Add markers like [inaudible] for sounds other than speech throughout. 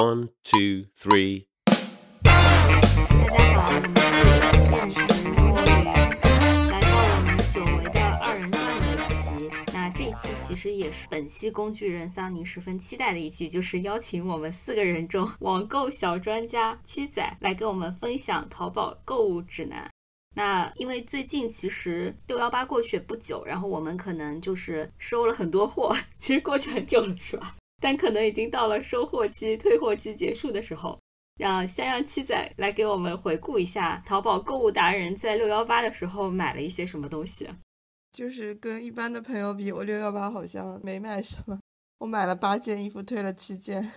One, two, three. 大家好，我们是现实摸鱼，来到我们久违的二人转一期。那这一期其实也是本期工具人桑尼十分期待的一期，就是邀请我们四个人中网购小专家七仔来跟我们分享淘宝购物指南。那因为最近其实六幺八过去不久，然后我们可能就是 [laughs] 收了很多货，其实过去很久了，是吧？但可能已经到了收货期、退货期结束的时候。让先让七仔来给我们回顾一下淘宝购物达人在六幺八的时候买了一些什么东西。就是跟一般的朋友比，我六幺八好像没买什么。我买了八件衣服，退了七件，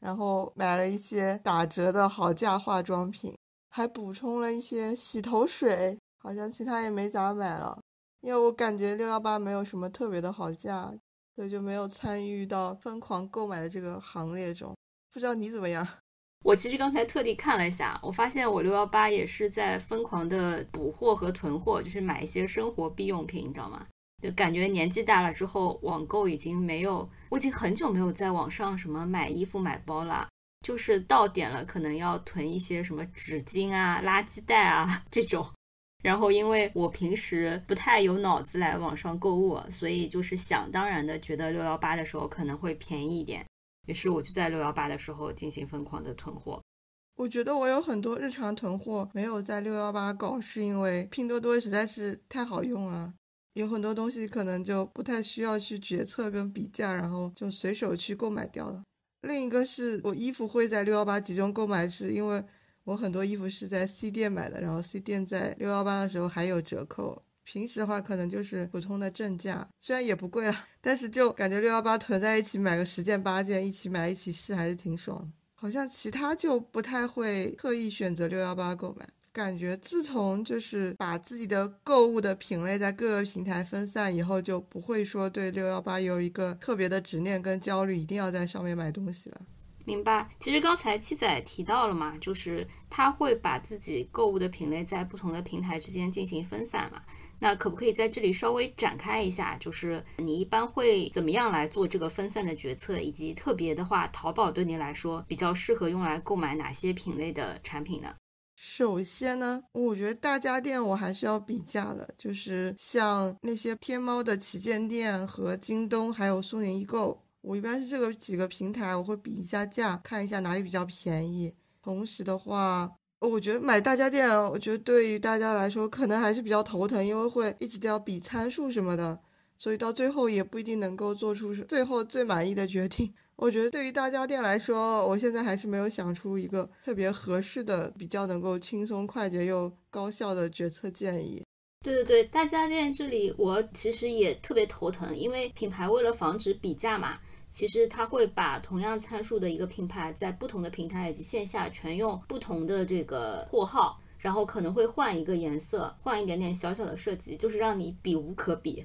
然后买了一些打折的好价化妆品，还补充了一些洗头水。好像其他也没咋买了，因为我感觉六幺八没有什么特别的好价，所以就没有参与到疯狂购买的这个行列中。不知道你怎么样？[laughs] 我其实刚才特地看了一下，我发现我六幺八也是在疯狂的补货和囤货，就是买一些生活必用品，你知道吗？就感觉年纪大了之后，网购已经没有，我已经很久没有在网上什么买衣服、买包了，就是到点了可能要囤一些什么纸巾啊、垃圾袋啊 [laughs] 这种。然后因为我平时不太有脑子来网上购物，所以就是想当然的觉得六幺八的时候可能会便宜一点。于是我就在六幺八的时候进行疯狂的囤货。我觉得我有很多日常囤货没有在六幺八搞，是因为拼多多实在是太好用了，有很多东西可能就不太需要去决策跟比价，然后就随手去购买掉了。另一个是我衣服会在六幺八集中购买，是因为我很多衣服是在 C 店买的，然后 C 店在六幺八的时候还有折扣。平时的话，可能就是普通的正价，虽然也不贵了，但是就感觉六幺八囤在一起买个十件八件，一起买一起试，还是挺爽。好像其他就不太会特意选择六幺八购买，感觉自从就是把自己的购物的品类在各个平台分散以后，就不会说对六幺八有一个特别的执念跟焦虑，一定要在上面买东西了。明白。其实刚才七仔提到了嘛，就是他会把自己购物的品类在不同的平台之间进行分散嘛。那可不可以在这里稍微展开一下？就是你一般会怎么样来做这个分散的决策，以及特别的话，淘宝对你来说比较适合用来购买哪些品类的产品呢？首先呢，我觉得大家电我还是要比价的，就是像那些天猫的旗舰店和京东，还有苏宁易购，我一般是这个几个平台，我会比一下价，看一下哪里比较便宜。同时的话。我觉得买大家电，我觉得对于大家来说可能还是比较头疼，因为会一直都要比参数什么的，所以到最后也不一定能够做出最后最满意的决定。我觉得对于大家电来说，我现在还是没有想出一个特别合适的、比较能够轻松快捷又高效的决策建议。对对对，大家电这里我其实也特别头疼，因为品牌为了防止比价嘛。其实它会把同样参数的一个品牌，在不同的平台以及线下全用不同的这个货号，然后可能会换一个颜色，换一点点小小的设计，就是让你比无可比。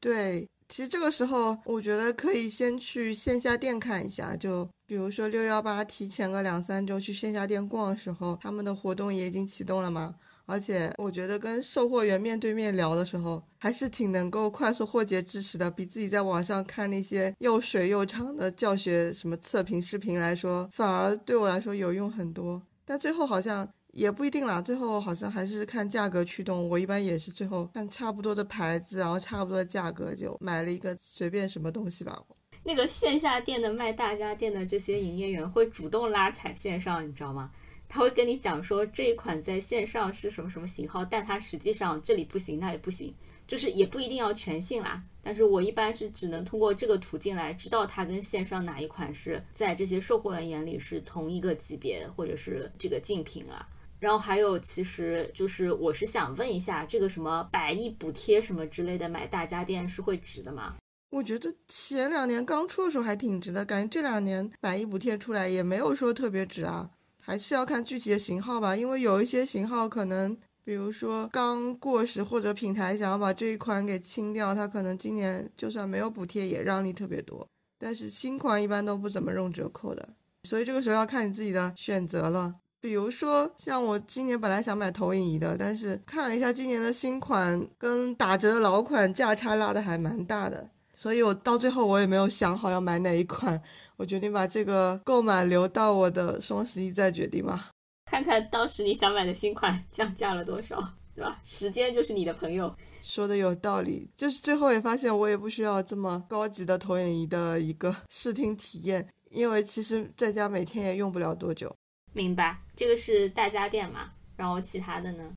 对，其实这个时候我觉得可以先去线下店看一下，就比如说六幺八提前个两三周去线下店逛的时候，他们的活动也已经启动了嘛。而且我觉得跟售货员面对面聊的时候，还是挺能够快速获得知识的，比自己在网上看那些又水又长的教学什么测评视频来说，反而对我来说有用很多。但最后好像也不一定啦，最后好像还是看价格驱动。我一般也是最后看差不多的牌子，然后差不多的价格就买了一个随便什么东西吧。那个线下店的卖大家电的这些营业员会主动拉踩线上，你知道吗？他会跟你讲说这一款在线上是什么什么型号，但它实际上这里不行，那里不行，就是也不一定要全信啦。但是我一般是只能通过这个途径来知道它跟线上哪一款是在这些售货员眼里是同一个级别或者是这个竞品啊。然后还有，其实就是我是想问一下，这个什么百亿补贴什么之类的，买大家电是会值的吗？我觉得前两年刚出的时候还挺值的，感觉这两年百亿补贴出来也没有说特别值啊。还是要看具体的型号吧，因为有一些型号可能，比如说刚过时或者品牌想要把这一款给清掉，它可能今年就算没有补贴也让利特别多。但是新款一般都不怎么用折扣的，所以这个时候要看你自己的选择了。比如说像我今年本来想买投影仪的，但是看了一下今年的新款跟打折的老款价差拉的还蛮大的，所以我到最后我也没有想好要买哪一款，我决定把这个购买留到我的双十一再决定吧。看看当时你想买的新款降价了多少，对吧？时间就是你的朋友。说的有道理，就是最后也发现我也不需要这么高级的投影仪的一个 [laughs] 视听体验，因为其实在家每天也用不了多久。明白，这个是大家电嘛？然后其他的呢？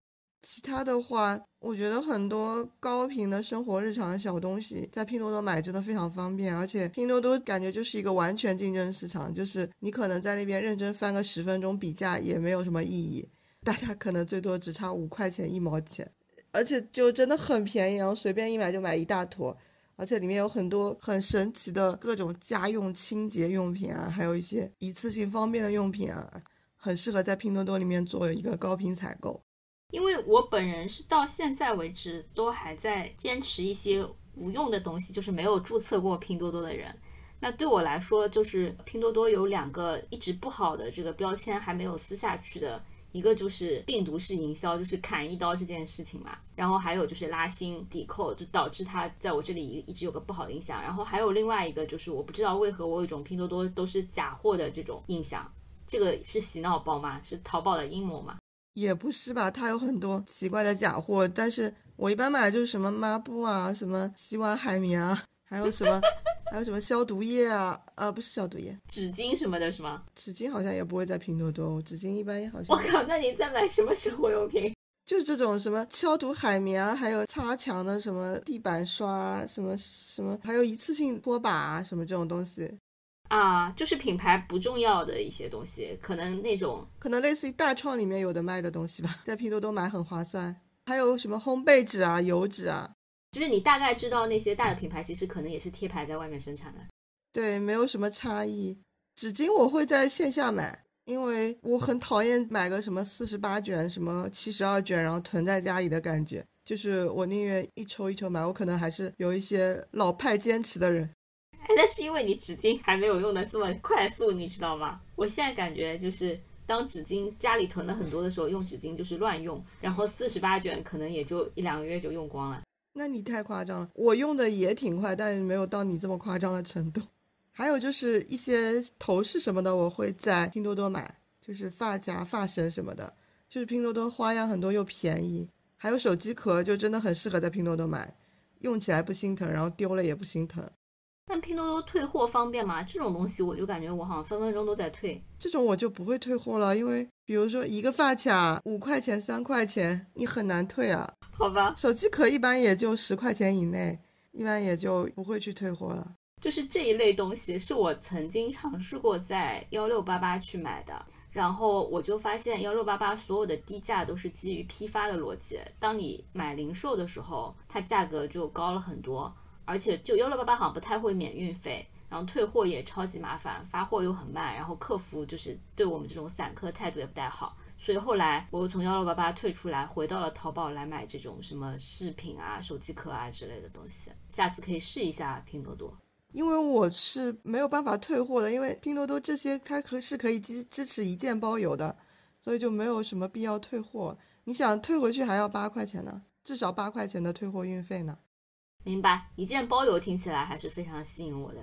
其他的话，我觉得很多高频的生活日常的小东西，在拼多多买真的非常方便，而且拼多多感觉就是一个完全竞争市场，就是你可能在那边认真翻个十分钟比价也没有什么意义，大家可能最多只差五块钱一毛钱，而且就真的很便宜，然后随便一买就买一大坨，而且里面有很多很神奇的各种家用清洁用品啊，还有一些一次性方便的用品啊，很适合在拼多多里面做一个高频采购。因为我本人是到现在为止都还在坚持一些无用的东西，就是没有注册过拼多多的人。那对我来说，就是拼多多有两个一直不好的这个标签还没有撕下去的，一个就是病毒式营销，就是砍一刀这件事情嘛。然后还有就是拉新抵扣，就导致它在我这里一直有个不好的印象。然后还有另外一个就是我不知道为何我有一种拼多多都是假货的这种印象，这个是洗脑包吗？是淘宝的阴谋吗？也不是吧，它有很多奇怪的假货，但是我一般买的就是什么抹布啊，什么洗碗海绵啊，还有什么，还有什么消毒液啊，啊，不是消毒液，纸巾什么的，是吗？纸巾好像也不会在拼多多，纸巾一般也好像。我靠，那你在买什么生活用品？[laughs] 就是这种什么消毒海绵啊，还有擦墙的什么地板刷，什么什么，还有一次性拖把啊，什么这种东西。啊，就是品牌不重要的一些东西，可能那种可能类似于大创里面有的卖的东西吧，在拼多多买很划算。还有什么烘焙纸啊、油纸啊，就是你大概知道那些大的品牌其实可能也是贴牌在外面生产的。对，没有什么差异。纸巾我会在线下买，因为我很讨厌买个什么四十八卷、什么七十二卷，然后囤在家里的感觉。就是我宁愿一抽一抽买，我可能还是有一些老派坚持的人。哎，那是因为你纸巾还没有用的这么快速，你知道吗？我现在感觉就是，当纸巾家里囤了很多的时候，用纸巾就是乱用，然后四十八卷可能也就一两个月就用光了。那你太夸张了，我用的也挺快，但是没有到你这么夸张的程度。还有就是一些头饰什么的，我会在拼多多买，就是发夹、发绳什么的，就是拼多多花样很多又便宜。还有手机壳，就真的很适合在拼多多买，用起来不心疼，然后丢了也不心疼。但拼多多退货方便吗？这种东西我就感觉我好像分分钟都在退。这种我就不会退货了，因为比如说一个发卡五块钱、三块钱，你很难退啊。好吧。手机壳一般也就十块钱以内，一般也就不会去退货了。就是这一类东西是我曾经尝试过在幺六八八去买的，然后我就发现幺六八八所有的低价都是基于批发的逻辑，当你买零售的时候，它价格就高了很多。而且就幺六八八好像不太会免运费，然后退货也超级麻烦，发货又很慢，然后客服就是对我们这种散客态度也不太好，所以后来我又从幺六八八退出来，回到了淘宝来买这种什么饰品啊、手机壳啊之类的东西。下次可以试一下拼多多，因为我是没有办法退货的，因为拼多多这些它可是可以支支持一件包邮的，所以就没有什么必要退货。你想退回去还要八块钱呢，至少八块钱的退货运费呢。明白，一件包邮听起来还是非常吸引我的。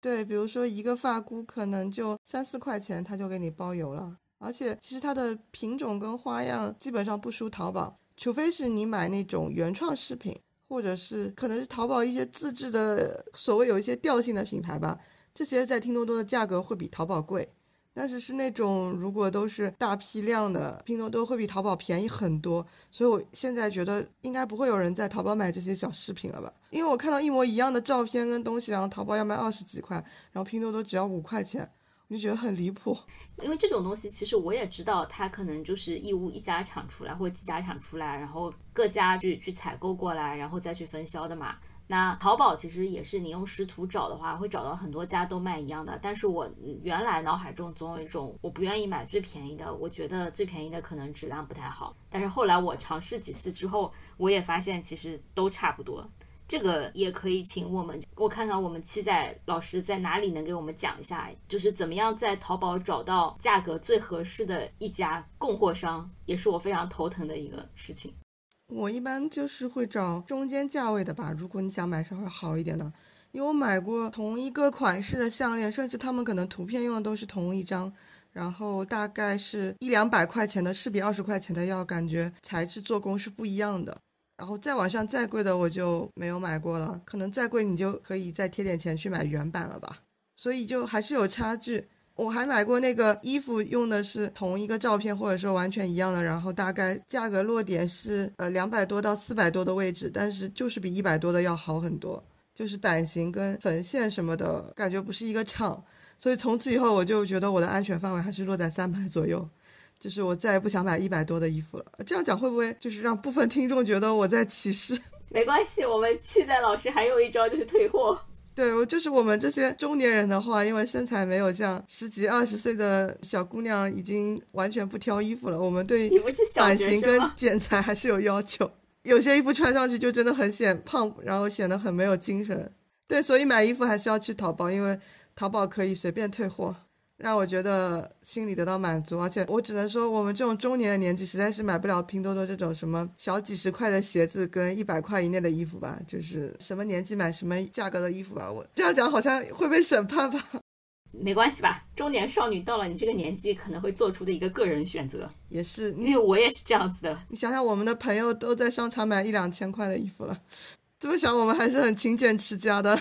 对，比如说一个发箍可能就三四块钱，他就给你包邮了。而且其实它的品种跟花样基本上不输淘宝，除非是你买那种原创饰品，或者是可能是淘宝一些自制的所谓有一些调性的品牌吧，这些在拼多多的价格会比淘宝贵。但是是那种如果都是大批量的，拼多多会比淘宝便宜很多，所以我现在觉得应该不会有人在淘宝买这些小饰品了吧？因为我看到一模一样的照片跟东西，然后淘宝要卖二十几块，然后拼多多只要五块钱，我就觉得很离谱。[laughs] 因为这种东西其实我也知道，它可能就是义乌一家厂出来或者几家厂出来，然后各家去去采购过来，然后再去分销的嘛。那淘宝其实也是，你用识图找的话，会找到很多家都卖一样的。但是我原来脑海中总有一种，我不愿意买最便宜的，我觉得最便宜的可能质量不太好。但是后来我尝试几次之后，我也发现其实都差不多。这个也可以请我们，我看看我们七仔老师在哪里能给我们讲一下，就是怎么样在淘宝找到价格最合适的一家供货商，也是我非常头疼的一个事情。我一般就是会找中间价位的吧，如果你想买稍微好一点的，因为我买过同一个款式的项链，甚至他们可能图片用的都是同一张，然后大概是一两百块钱的，是比二十块钱的要感觉材质做工是不一样的。然后再往上再贵的我就没有买过了，可能再贵你就可以再贴点钱去买原版了吧。所以就还是有差距。我还买过那个衣服，用的是同一个照片，或者说完全一样的，然后大概价格落点是呃两百多到四百多的位置，但是就是比一百多的要好很多，就是版型跟缝线什么的感觉不是一个厂，所以从此以后我就觉得我的安全范围还是落在三百左右，就是我再也不想买一百多的衣服了。这样讲会不会就是让部分听众觉得我在歧视？[laughs] 没关系，我们气在老师还有一招就是退货。对，我就是我们这些中年人的话，因为身材没有像十几二十岁的小姑娘已经完全不挑衣服了，我们对版型跟剪裁还是有要求。有些衣服穿上去就真的很显胖，然后显得很没有精神。对，所以买衣服还是要去淘宝，因为淘宝可以随便退货。让我觉得心里得到满足，而且我只能说，我们这种中年的年纪，实在是买不了拼多多这种什么小几十块的鞋子跟一百块以内的衣服吧。就是什么年纪买什么价格的衣服吧。我这样讲好像会被审判吧？[laughs] 没关系吧？中年少女到了你这个年纪，可能会做出的一个个人选择。也是，因为我也是这样子的。你想想，我们的朋友都在商场买一两千块的衣服了，这么想，我们还是很勤俭持家的。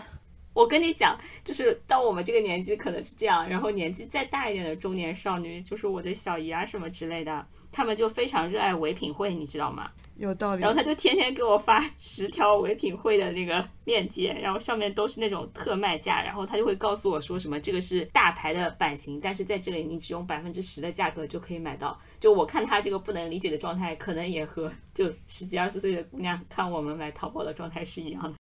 我跟你讲，就是到我们这个年纪可能是这样，然后年纪再大一点的中年少女，就是我的小姨啊什么之类的，她们就非常热爱唯品会，你知道吗？有道理。然后她就天天给我发 [laughs] 十条唯品会的那个链接，然后上面都是那种特卖价，然后她就会告诉我说什么这个是大牌的版型，但是在这里你只用百分之十的价格就可以买到。就我看她这个不能理解的状态，可能也和就十几二十岁的姑娘看我们买淘宝的状态是一样的。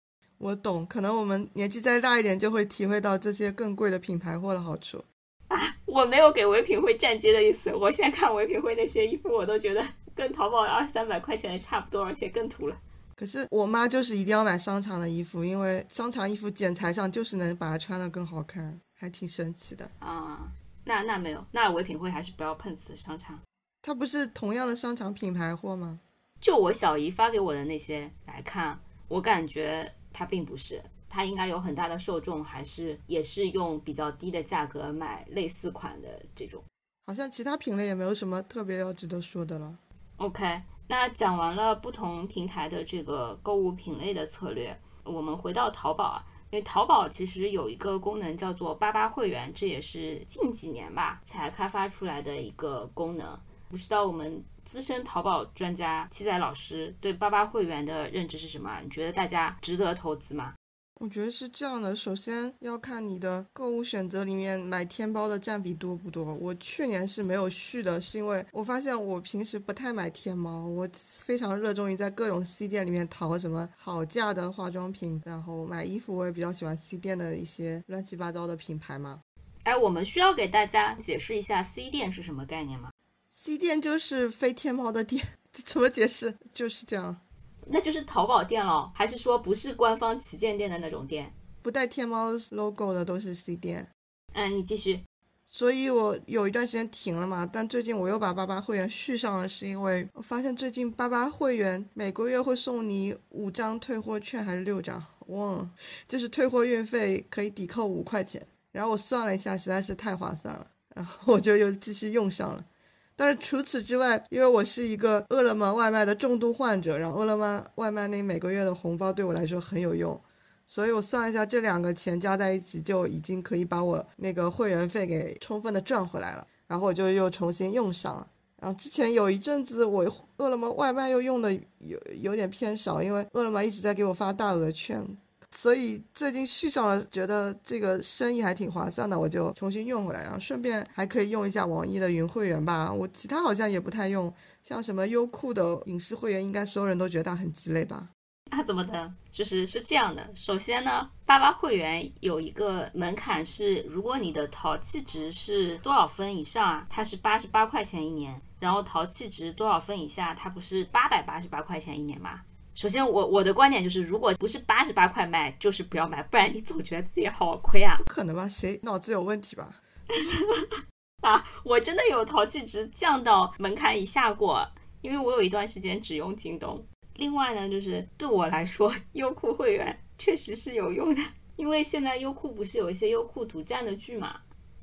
我懂，可能我们年纪再大一点，就会体会到这些更贵的品牌货的好处。啊，[laughs] 我没有给唯品会站街的意思。我现在看唯品会那些衣服，我都觉得跟淘宝二三百块钱的差不多，而且更土了。可是我妈就是一定要买商场的衣服，因为商场衣服剪裁上就是能把它穿得更好看，还挺神奇的。啊，那那没有，那唯品会还是不要碰瓷商场。它不是同样的商场品牌货吗？就我小姨发给我的那些来看，我感觉。它并不是，它应该有很大的受众，还是也是用比较低的价格买类似款的这种。好像其他品类也没有什么特别要值得说的了。OK，那讲完了不同平台的这个购物品类的策略，我们回到淘宝啊，因为淘宝其实有一个功能叫做八八会员，这也是近几年吧才开发出来的一个功能。不知道我们。资深淘宝专家七仔老师对八八会员的认知是什么？你觉得大家值得投资吗？我觉得是这样的，首先要看你的购物选择里面买天猫的占比多不多。我去年是没有续的，是因为我发现我平时不太买天猫，我非常热衷于在各种 C 店里面淘什么好价的化妆品，然后买衣服我也比较喜欢 C 店的一些乱七八糟的品牌嘛。哎，我们需要给大家解释一下 C 店是什么概念吗？C 店就是非天猫的店，[laughs] 怎么解释？就是这样，那就是淘宝店了，还是说不是官方旗舰店的那种店？不带天猫 logo 的都是 C 店。嗯，你继续。所以我有一段时间停了嘛，但最近我又把八八会员续上了，是因为我发现最近八八会员每个月会送你五张退货券还是六张，忘了，就是退货运费可以抵扣五块钱。然后我算了一下，实在是太划算了，然后我就又继续用上了。但是除此之外，因为我是一个饿了么外卖的重度患者，然后饿了么外卖那每个月的红包对我来说很有用，所以我算一下，这两个钱加在一起就已经可以把我那个会员费给充分的赚回来了，然后我就又重新用上了。然后之前有一阵子我饿了么外卖又用的有有点偏少，因为饿了么一直在给我发大额券。所以最近续上了，觉得这个生意还挺划算的，我就重新用回来，然后顺便还可以用一下网易的云会员吧。我其他好像也不太用，像什么优酷的影视会员，应该所有人都觉得它很鸡肋吧？啊，怎么的？就是是这样的。首先呢，八八会员有一个门槛是，如果你的淘气值是多少分以上啊，它是八十八块钱一年；然后淘气值多少分以下，它不是八百八十八块钱一年吗？首先，我我的观点就是，如果不是八十八块卖，就是不要买，不然你总觉得自己好亏啊。不可能吧？谁脑子有问题吧？啊，[laughs] 我真的有淘气值降到门槛以下过，因为我有一段时间只用京东。另外呢，就是对我来说，优酷会员确实是有用的，因为现在优酷不是有一些优酷独占的剧嘛，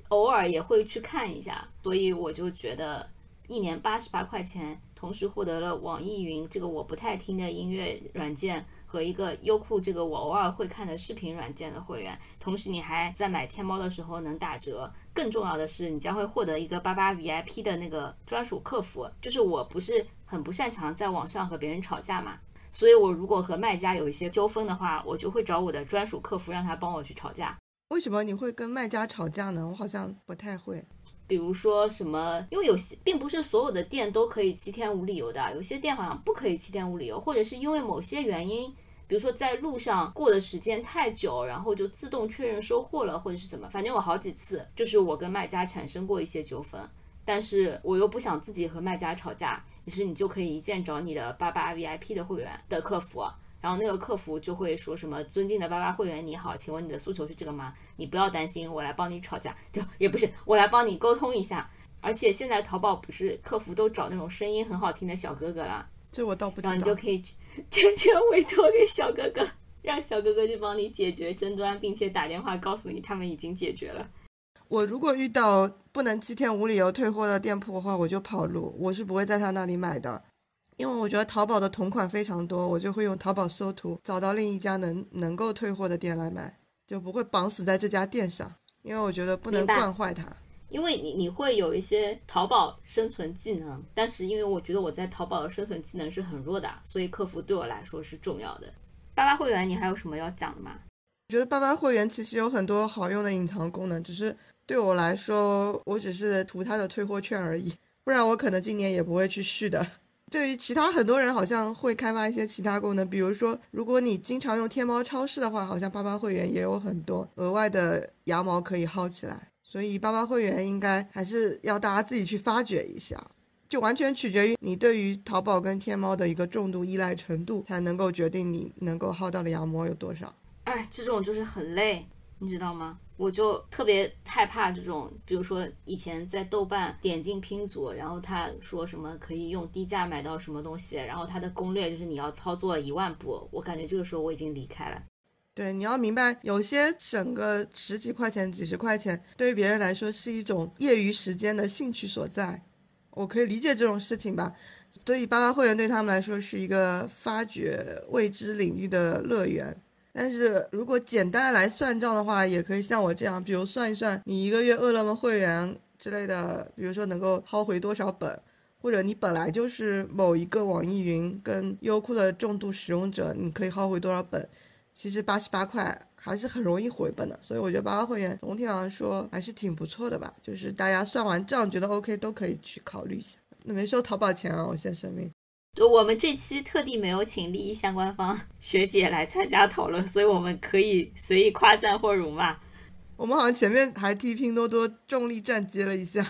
偶尔也会去看一下，所以我就觉得一年八十八块钱，同时获得了网易云这个我不太听的音乐软件和一个优酷这个我偶尔会看的视频软件的会员，同时你还在买天猫的时候能打折。更重要的是，你将会获得一个八八 VIP 的那个专属客服。就是我不是很不擅长在网上和别人吵架嘛。所以，我如果和卖家有一些纠纷的话，我就会找我的专属客服，让他帮我去吵架。为什么你会跟卖家吵架呢？我好像不太会。比如说什么，因为有些并不是所有的店都可以七天无理由的，有些店好像不可以七天无理由，或者是因为某些原因，比如说在路上过的时间太久，然后就自动确认收货了，或者是怎么，反正有好几次，就是我跟卖家产生过一些纠纷，但是我又不想自己和卖家吵架。于是你就可以一键找你的八八 VIP 的会员的客服，然后那个客服就会说什么：“尊敬的八八会员，你好，请问你的诉求是这个吗？你不要担心，我来帮你吵架，就也不是我来帮你沟通一下。而且现在淘宝不是客服都找那种声音很好听的小哥哥啦，这我倒不知道。然后你就可以 [laughs] 全权委托给小哥哥，让小哥哥去帮你解决争端，并且打电话告诉你他们已经解决了。我如果遇到不能七天无理由退货的店铺的话，我就跑路，我是不会在他那里买的，因为我觉得淘宝的同款非常多，我就会用淘宝搜图找到另一家能能够退货的店来买，就不会绑死在这家店上，因为我觉得不能惯坏它。因为你你会有一些淘宝生存技能，但是因为我觉得我在淘宝的生存技能是很弱的，所以客服对我来说是重要的。八八会员，你还有什么要讲的吗？我觉得八八会员其实有很多好用的隐藏功能，只是。对我来说，我只是图它的退货券而已，不然我可能今年也不会去续的。对于其他很多人，好像会开发一些其他功能，比如说，如果你经常用天猫超市的话，好像八八会员也有很多额外的羊毛可以薅起来。所以八八会员应该还是要大家自己去发掘一下，就完全取决于你对于淘宝跟天猫的一个重度依赖程度，才能够决定你能够薅到的羊毛有多少。哎，这种就是很累，你知道吗？我就特别害怕这种，比如说以前在豆瓣点进拼组，然后他说什么可以用低价买到什么东西，然后他的攻略就是你要操作一万步，我感觉这个时候我已经离开了。对，你要明白，有些省个十几块钱、几十块钱，对于别人来说是一种业余时间的兴趣所在，我可以理解这种事情吧。对于八八会员对他们来说是一个发掘未知领域的乐园。但是如果简单来算账的话，也可以像我这样，比如算一算你一个月饿了么会员之类的，比如说能够薅回多少本，或者你本来就是某一个网易云跟优酷的重度使用者，你可以薅回多少本，其实八十八块还是很容易回本的。所以我觉得八八会员总体上说还是挺不错的吧，就是大家算完账觉得 OK 都可以去考虑一下。那没收淘宝钱啊，我先声明。我们这期特地没有请利益相关方学姐来参加讨论，所以我们可以随意夸赞或辱骂。我们好像前面还替拼多多重力站接了一下。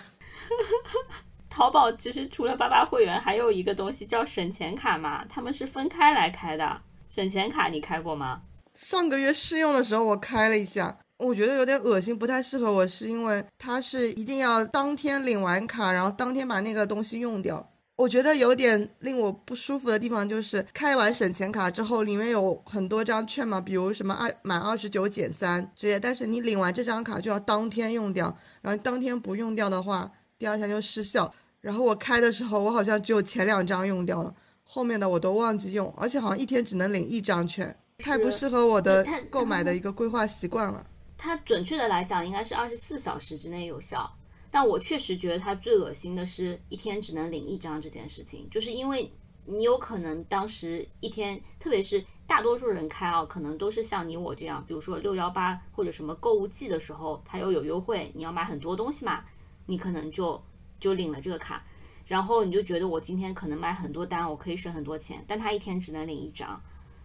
[laughs] 淘宝其实除了八八会员，还有一个东西叫省钱卡嘛，他们是分开来开的。省钱卡你开过吗？上个月试用的时候我开了一下，我觉得有点恶心，不太适合我，是因为它是一定要当天领完卡，然后当天把那个东西用掉。我觉得有点令我不舒服的地方就是开完省钱卡之后，里面有很多张券嘛，比如什么二满二十九减三之类，但是你领完这张卡就要当天用掉，然后当天不用掉的话，第二天就失效。然后我开的时候，我好像只有前两张用掉了，后面的我都忘记用，而且好像一天只能领一张券，太不适合我的购买的一个规划习惯了。它准确的来讲，应该是二十四小时之内有效。但我确实觉得它最恶心的是一天只能领一张这件事情，就是因为你有可能当时一天，特别是大多数人开啊，可能都是像你我这样，比如说六幺八或者什么购物季的时候，它又有优惠，你要买很多东西嘛，你可能就就领了这个卡，然后你就觉得我今天可能买很多单，我可以省很多钱，但它一天只能领一张。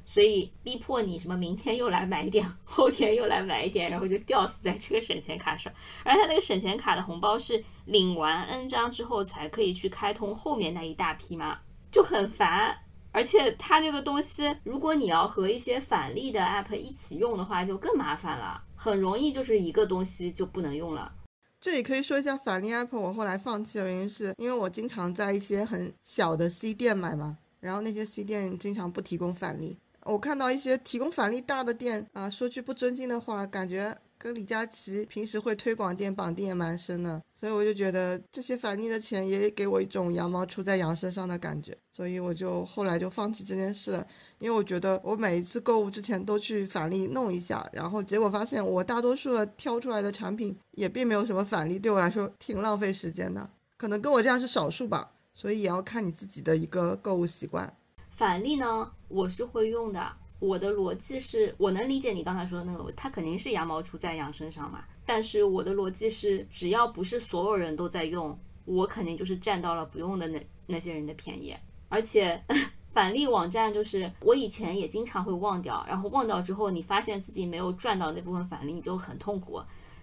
所以逼迫你什么明天又来买一点，[laughs] 后天又来买一点，然后就吊死在这个省钱卡上。而他那个省钱卡的红包是领完 N 张之后才可以去开通后面那一大批嘛，就很烦。而且它这个东西，如果你要和一些返利的 app 一起用的话，就更麻烦了，很容易就是一个东西就不能用了。这里可以说一下返利 app，我后来放弃的原因是因为我经常在一些很小的 C 店买嘛，然后那些 C 店经常不提供返利。我看到一些提供返利大的店啊，说句不尊敬的话，感觉跟李佳琦平时会推广店绑定也蛮深的，所以我就觉得这些返利的钱也给我一种羊毛出在羊身上的感觉，所以我就后来就放弃这件事了，因为我觉得我每一次购物之前都去返利弄一下，然后结果发现我大多数的挑出来的产品也并没有什么返利，对我来说挺浪费时间的，可能跟我这样是少数吧，所以也要看你自己的一个购物习惯。返利呢，我是会用的。我的逻辑是，我能理解你刚才说的那个，它肯定是羊毛出在羊身上嘛。但是我的逻辑是，只要不是所有人都在用，我肯定就是占到了不用的那那些人的便宜。而且 [laughs] 返利网站就是我以前也经常会忘掉，然后忘掉之后，你发现自己没有赚到那部分返利，你就很痛苦。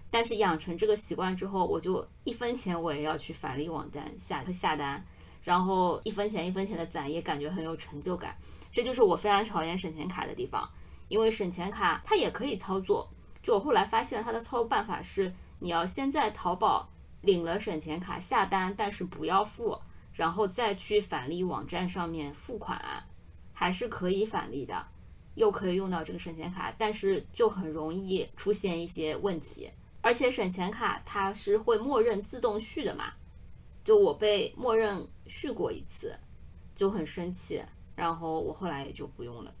但是养成这个习惯之后，我就一分钱我也要去返利网站下下单。然后一分钱一分钱的攒，也感觉很有成就感。这就是我非常讨厌省钱卡的地方，因为省钱卡它也可以操作。就我后来发现，它的操作办法是，你要先在淘宝领了省钱卡下单，但是不要付，然后再去返利网站上面付款，还是可以返利的，又可以用到这个省钱卡，但是就很容易出现一些问题。而且省钱卡它是会默认自动续的嘛。就我被默认续过一次，就很生气，然后我后来也就不用了。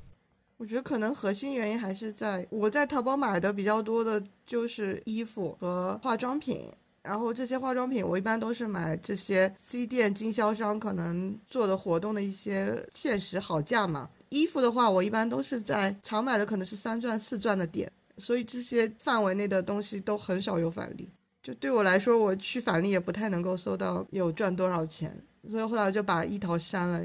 我觉得可能核心原因还是在我在淘宝买的比较多的就是衣服和化妆品，然后这些化妆品我一般都是买这些 C 店经销商可能做的活动的一些限时好价嘛。衣服的话，我一般都是在常买的可能是三钻四钻的点，所以这些范围内的东西都很少有返利。就对我来说，我去返利也不太能够搜到有赚多少钱，所以后来就把一淘删了，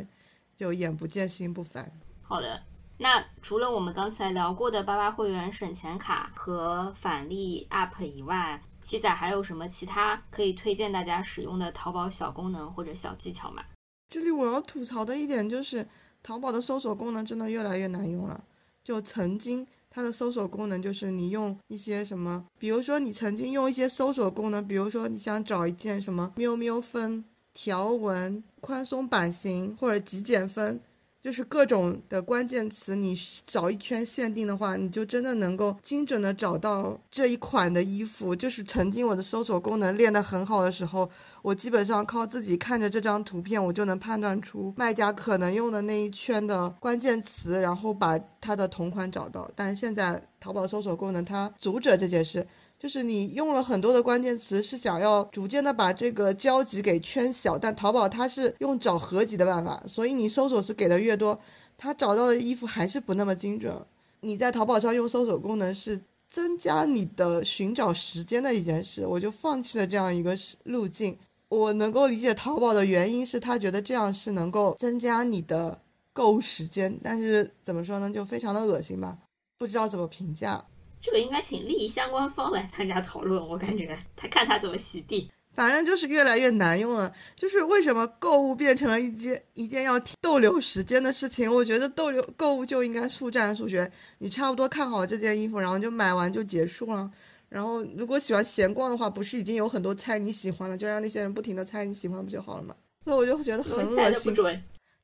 就眼不见心不烦。好的，那除了我们刚才聊过的八八会员省钱卡和返利 App 以外，七仔还有什么其他可以推荐大家使用的淘宝小功能或者小技巧吗？这里我要吐槽的一点就是，淘宝的搜索功能真的越来越难用了。就曾经。它的搜索功能就是你用一些什么，比如说你曾经用一些搜索功能，比如说你想找一件什么喵喵风、条纹、宽松版型或者极简风。就是各种的关键词，你找一圈限定的话，你就真的能够精准的找到这一款的衣服。就是曾经我的搜索功能练得很好的时候，我基本上靠自己看着这张图片，我就能判断出卖家可能用的那一圈的关键词，然后把它的同款找到。但是现在淘宝搜索功能它阻止这件事。就是你用了很多的关键词，是想要逐渐的把这个交集给圈小，但淘宝它是用找合集的办法，所以你搜索词给的越多，它找到的衣服还是不那么精准。你在淘宝上用搜索功能是增加你的寻找时间的一件事，我就放弃了这样一个路径。我能够理解淘宝的原因是他觉得这样是能够增加你的购物时间，但是怎么说呢，就非常的恶心吧，不知道怎么评价。这个应该请利益相关方来参加讨论，我感觉他看他怎么洗地。反正就是越来越难用了。就是为什么购物变成了一件一件要逗留时间的事情？我觉得逗留购物就应该速战速决。你差不多看好这件衣服，然后就买完就结束了。然后如果喜欢闲逛的话，不是已经有很多猜你喜欢了，就让那些人不停的猜你喜欢不就好了嘛？所以我就觉得很恶心。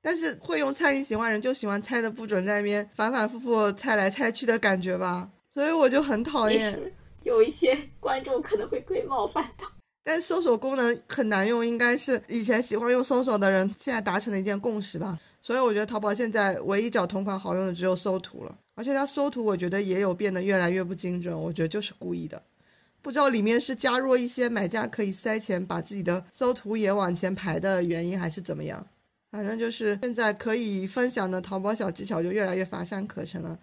但是会用猜你喜欢人就喜欢猜的不准，在那边反反复复猜来猜去的感觉吧。所以我就很讨厌，有一些观众可能会被冒犯到。[laughs] 但搜索功能很难用，应该是以前喜欢用搜索的人现在达成的一件共识吧。所以我觉得淘宝现在唯一找同款好用的只有搜图了，而且它搜图我觉得也有变得越来越不精准，我觉得就是故意的。不知道里面是加入一些买家可以塞钱把自己的搜图也往前排的原因，还是怎么样？反正就是现在可以分享的淘宝小技巧就越来越乏善可陈了。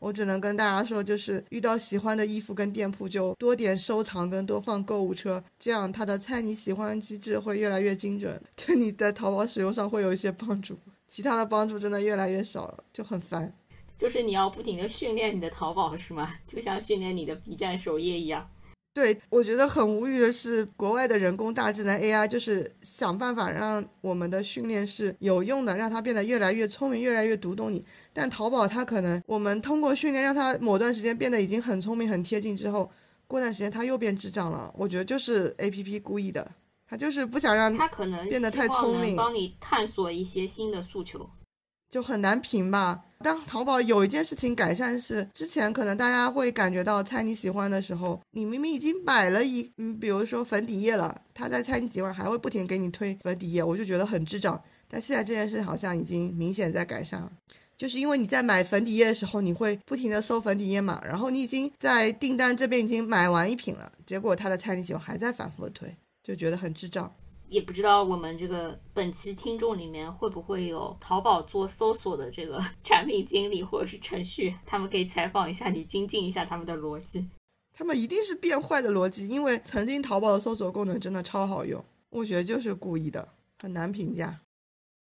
我只能跟大家说，就是遇到喜欢的衣服跟店铺，就多点收藏跟多放购物车，这样它的猜你喜欢机制会越来越精准，对你在淘宝使用上会有一些帮助。其他的帮助真的越来越少了，就很烦。就是你要不停的训练你的淘宝是吗？就像训练你的 B 站首页一样。对，我觉得很无语的是，国外的人工大智能 AI 就是想办法让我们的训练是有用的，让它变得越来越聪明，越来越读懂你。但淘宝它可能，我们通过训练让它某段时间变得已经很聪明、很贴近之后，过段时间它又变智障了。我觉得就是 APP 故意的，它就是不想让它可能变得太聪明，帮你探索一些新的诉求。就很难评吧。但淘宝有一件事情改善是，之前可能大家会感觉到猜你喜欢的时候，你明明已经买了一，嗯，比如说粉底液了，他在猜你喜欢还会不停给你推粉底液，我就觉得很智障。但现在这件事好像已经明显在改善了，就是因为你在买粉底液的时候，你会不停的搜粉底液嘛，然后你已经在订单这边已经买完一瓶了，结果他的猜你喜欢还在反复的推，就觉得很智障。也不知道我们这个本期听众里面会不会有淘宝做搜索的这个 [laughs] 产品经理或者是程序，他们可以采访一下你，精进一下他们的逻辑。他们一定是变坏的逻辑，因为曾经淘宝的搜索功能真的超好用，我觉得就是故意的，很难评价。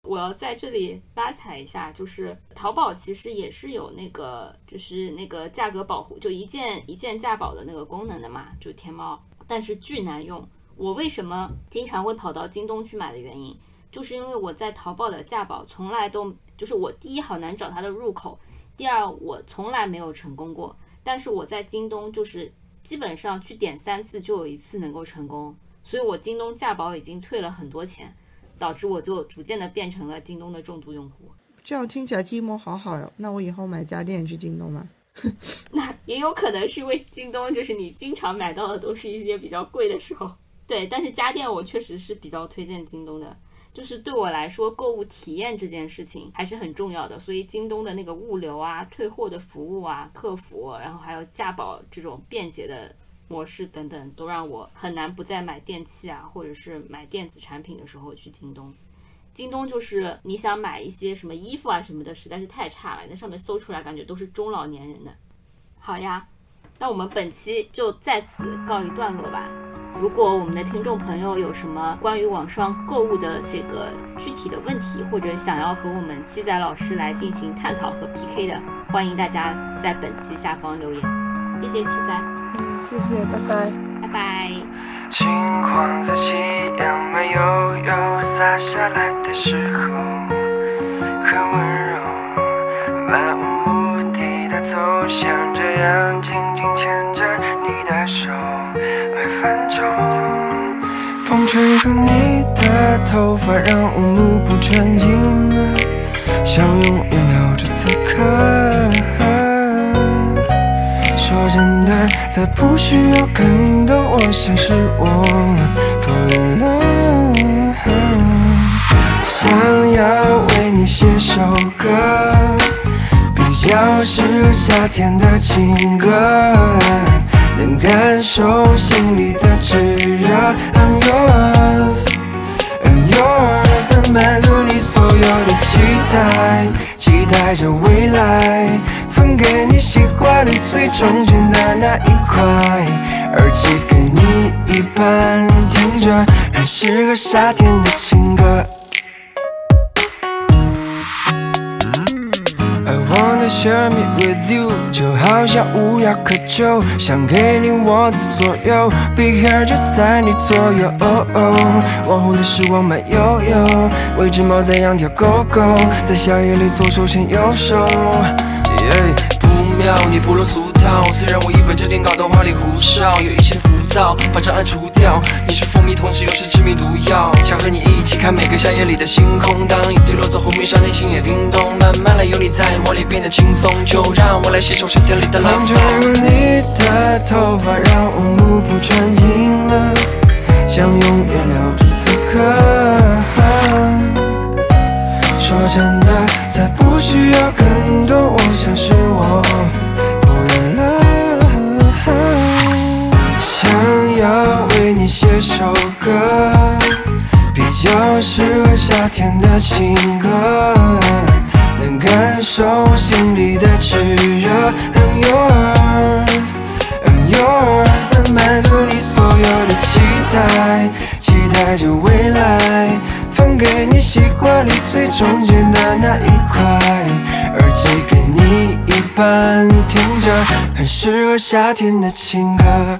我要在这里拉踩一下，就是淘宝其实也是有那个，就是那个价格保护，就一键一键价保的那个功能的嘛，就天猫，但是巨难用。我为什么经常会跑到京东去买的原因，就是因为我在淘宝的价保从来都就是我第一好难找它的入口，第二我从来没有成功过。但是我在京东就是基本上去点三次就有一次能够成功，所以我京东价保已经退了很多钱，导致我就逐渐的变成了京东的重度用户。这样听起来京东好好哟，那我以后买家电去京东吗。[laughs] 那也有可能是因为京东就是你经常买到的都是一些比较贵的时候。对，但是家电我确实是比较推荐京东的，就是对我来说，购物体验这件事情还是很重要的。所以京东的那个物流啊、退货的服务啊、客服，然后还有价保这种便捷的模式等等，都让我很难不再买电器啊，或者是买电子产品的时候去京东。京东就是你想买一些什么衣服啊什么的，实在是太差了，那上面搜出来感觉都是中老年人的。好呀，那我们本期就在此告一段落吧。如果我们的听众朋友有什么关于网上购物的这个具体的问题，或者想要和我们七仔老师来进行探讨和 PK 的，欢迎大家在本期下方留言。谢谢七仔，嗯，谢谢，拜拜，拜拜。轻狂在夕阳慢悠悠洒下来的时候，很温柔，漫无目的的走向，这样紧紧头发，让我目不转睛的想永远留住此刻。说真的，再不需要感动，我像是我否认了。想要为你写首歌，比较适合夏天的情歌。能感受心里的炙热，I'm your 期待，期待着未来，分给你西瓜里最中间的那一块，而寄给你一半，听着很适合夏天的情歌。Share me with you，就好像无药可救，想给你我的所有，Be here 就在你左右。哦哦网红的时光慢悠悠，喂只猫在养条狗狗，在夏夜里左手牵右手。不妙，你不落俗套，虽然我一本正经搞得花里胡哨，有一些浮把障碍除掉。你是蜂蜜，同时又是致命毒药，想和你一起看每个夏夜里的星空。当雨滴落在湖面上，内心也叮咚。慢慢来，有你在，茉莉变得轻松。就让我来写首夏天里的浪。风吹过你的头发，让我目不转睛了，想永远留住此刻。说真的，再不需要更多，我想是我要为你写首歌，比较适合夏天的情歌，能感受心里的炙热。I'm yours，I'm yours，能满足你所有的期待，期待着未来。分给你西瓜里最中间的那一块，耳机给你一半，听着很适合夏天的情歌。